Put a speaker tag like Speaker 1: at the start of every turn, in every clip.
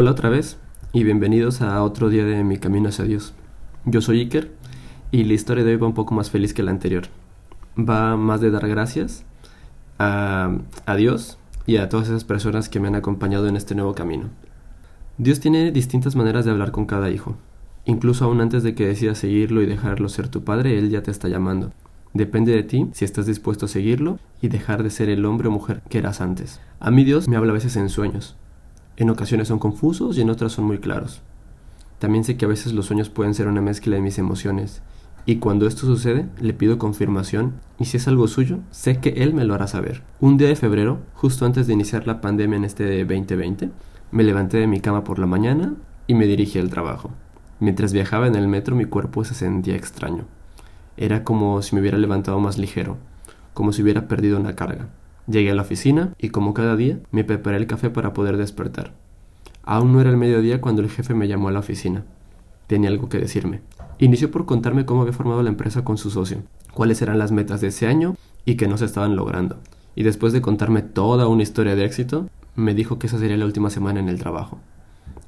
Speaker 1: Hola otra vez y bienvenidos a otro día de mi camino hacia Dios. Yo soy Iker y la historia de hoy va un poco más feliz que la anterior. Va más de dar gracias a, Dios y a todas esas personas que me han acompañado en este nuevo camino. Dios tiene distintas maneras de hablar con cada hijo. Incluso aún antes de que decidas seguirlo y dejarlo ser tu padre, Él ya te está llamando. Depende de ti si estás dispuesto a seguirlo y dejar de ser el hombre o mujer que eras antes. A mí Dios me habla a veces en sueños. En ocasiones son confusos y en otras son muy claros. También sé que a veces los sueños pueden ser una mezcla de mis emociones. Y cuando esto sucede, le pido confirmación y si es algo suyo, sé que Él me lo hará saber. Un día de febrero, justo antes de iniciar la pandemia en este 2020, me levanté de mi cama por la mañana y me dirigí al trabajo. Mientras viajaba en el metro mi cuerpo se sentía extraño. Era como si me hubiera levantado más ligero, como si hubiera perdido una carga. Llegué a la oficina y como cada día me preparé el café para poder despertar. Aún no era el mediodía cuando el jefe me llamó a la oficina. Tenía algo que decirme. Inició por contarme cómo había formado la empresa con su socio, cuáles eran las metas de ese año y que no se estaban logrando. Y después de contarme toda una historia de éxito, me dijo que esa sería la última semana en el trabajo.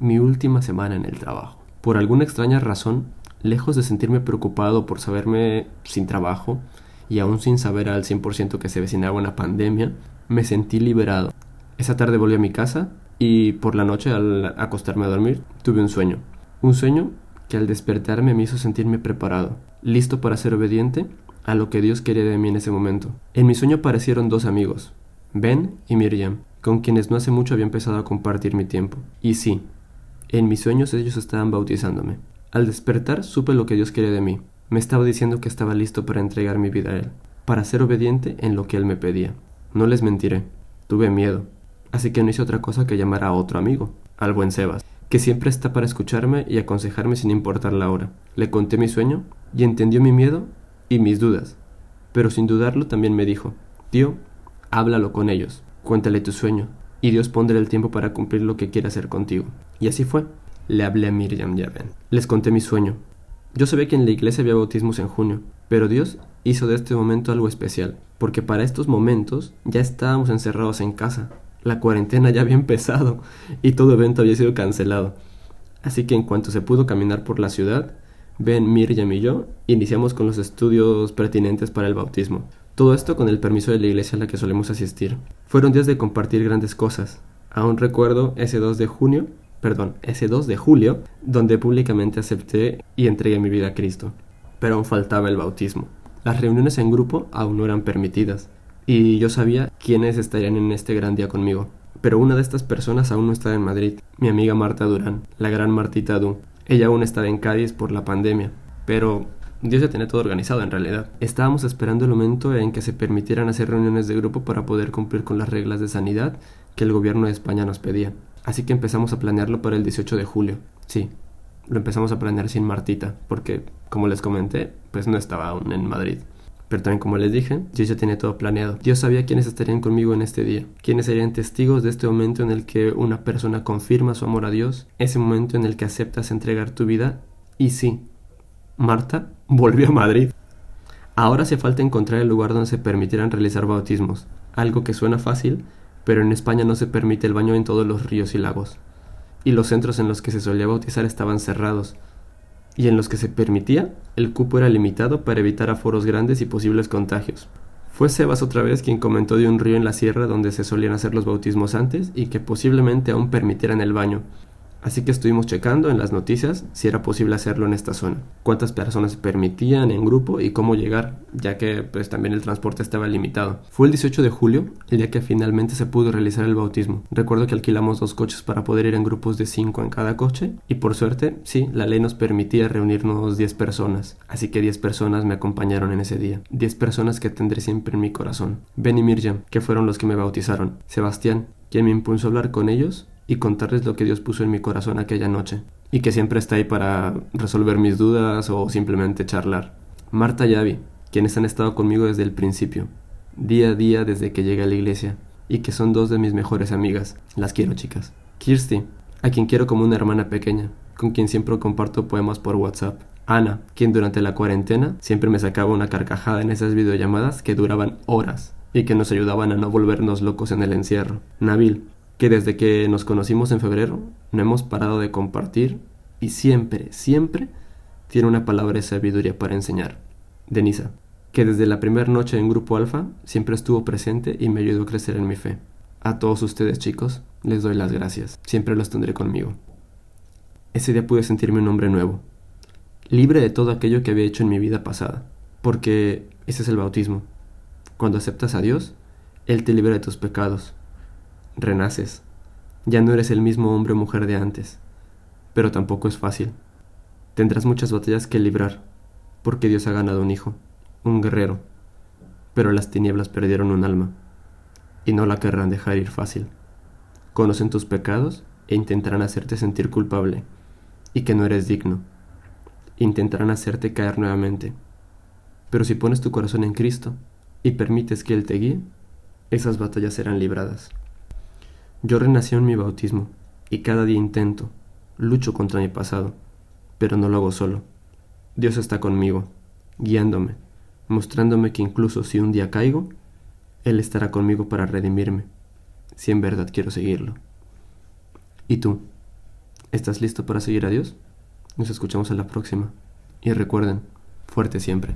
Speaker 1: Mi última semana en el trabajo. Por alguna extraña razón, Lejos de sentirme preocupado por saberme sin trabajo y aún sin saber al 100% que se vecinaba una pandemia, me sentí liberado. Esa tarde volví a mi casa y por la noche al acostarme a dormir tuve un sueño. Un sueño que al despertarme me hizo sentirme preparado, listo para ser obediente a lo que Dios quería de mí en ese momento. En mi sueño aparecieron dos amigos, Ben y Miriam, con quienes no hace mucho había empezado a compartir mi tiempo. Y sí, en mis sueños ellos estaban bautizándome. Al despertar supe lo que Dios quería de mí. Me estaba diciendo que estaba listo para entregar mi vida a Él, para ser obediente en lo que Él me pedía. No les mentiré, tuve miedo, así que no hice otra cosa que llamar a otro amigo, al buen Sebas, que siempre está para escucharme y aconsejarme sin importar la hora. Le conté mi sueño y entendió mi miedo y mis dudas, pero sin dudarlo también me dijo, tío, háblalo con ellos, cuéntale tu sueño, y Dios pondrá el tiempo para cumplir lo que quiere hacer contigo. Y así fue le hablé a Miriam y Les conté mi sueño. Yo sabía que en la iglesia había bautismos en junio, pero Dios hizo de este momento algo especial, porque para estos momentos ya estábamos encerrados en casa. La cuarentena ya había empezado y todo evento había sido cancelado. Así que en cuanto se pudo caminar por la ciudad, Ben, Miriam y yo iniciamos con los estudios pertinentes para el bautismo. Todo esto con el permiso de la iglesia a la que solemos asistir. Fueron días de compartir grandes cosas. Aún recuerdo ese 2 de junio perdón, ese 2 de julio, donde públicamente acepté y entregué mi vida a Cristo. Pero aún faltaba el bautismo. Las reuniones en grupo aún no eran permitidas, y yo sabía quiénes estarían en este gran día conmigo. Pero una de estas personas aún no estaba en Madrid, mi amiga Marta Durán, la gran Martita Du. Ella aún estaba en Cádiz por la pandemia, pero Dios ya tenía todo organizado en realidad. Estábamos esperando el momento en que se permitieran hacer reuniones de grupo para poder cumplir con las reglas de sanidad que el gobierno de España nos pedía. Así que empezamos a planearlo para el 18 de julio. Sí, lo empezamos a planear sin Martita, porque, como les comenté, pues no estaba aún en Madrid. Pero también, como les dije, Dios ya tenía todo planeado. Dios sabía quiénes estarían conmigo en este día, quiénes serían testigos de este momento en el que una persona confirma su amor a Dios, ese momento en el que aceptas entregar tu vida. Y sí, Marta volvió a Madrid. Ahora hace falta encontrar el lugar donde se permitieran realizar bautismos, algo que suena fácil, pero en España no se permite el baño en todos los ríos y lagos, y los centros en los que se solía bautizar estaban cerrados, y en los que se permitía, el cupo era limitado para evitar aforos grandes y posibles contagios. Fue Sebas otra vez quien comentó de un río en la sierra donde se solían hacer los bautismos antes y que posiblemente aún permitieran el baño, Así que estuvimos checando en las noticias si era posible hacerlo en esta zona, cuántas personas se permitían en grupo y cómo llegar, ya que pues también el transporte estaba limitado. Fue el 18 de julio, el día que finalmente se pudo realizar el bautismo. Recuerdo que alquilamos dos coches para poder ir en grupos de 5 en cada coche y por suerte, sí, la ley nos permitía reunirnos 10 personas, así que 10 personas me acompañaron en ese día. 10 personas que tendré siempre en mi corazón. Ben y Mirjam, que fueron los que me bautizaron. Sebastián, quien me impulsó a hablar con ellos y contarles lo que Dios puso en mi corazón aquella noche, y que siempre está ahí para resolver mis dudas o simplemente charlar. Marta y Abby, quienes han estado conmigo desde el principio, día a día desde que llegué a la iglesia, y que son dos de mis mejores amigas. Las quiero, chicas. Kirsty, a quien quiero como una hermana pequeña, con quien siempre comparto poemas por WhatsApp. Ana, quien durante la cuarentena siempre me sacaba una carcajada en esas videollamadas que duraban horas y que nos ayudaban a no volvernos locos en el encierro. Nabil, que desde que nos conocimos en febrero no hemos parado de compartir y siempre, siempre tiene una palabra de sabiduría para enseñar. Denisa, que desde la primera noche en Grupo Alfa siempre estuvo presente y me ayudó a crecer en mi fe. A todos ustedes chicos, les doy las gracias. Siempre los tendré conmigo. Ese día pude sentirme un hombre nuevo, libre de todo aquello que había hecho en mi vida pasada, porque ese es el bautismo. Cuando aceptas a Dios, Él te libera de tus pecados. Renaces. Ya no eres el mismo hombre o mujer de antes, pero tampoco es fácil. Tendrás muchas batallas que librar, porque Dios ha ganado un hijo, un guerrero, pero las tinieblas perdieron un alma y no la querrán dejar ir fácil. Conocen tus pecados e intentarán hacerte sentir culpable y que no eres digno. Intentarán hacerte caer nuevamente. Pero si pones tu corazón en Cristo y permites que Él te guíe, esas batallas serán libradas. Yo renací en mi bautismo y cada día intento, lucho contra mi pasado, pero no lo hago solo. Dios está conmigo, guiándome, mostrándome que incluso si un día caigo, él estará conmigo para redimirme, si en verdad quiero seguirlo. ¿Y tú? ¿Estás listo para seguir a Dios? Nos escuchamos en la próxima. Y recuerden, fuerte siempre.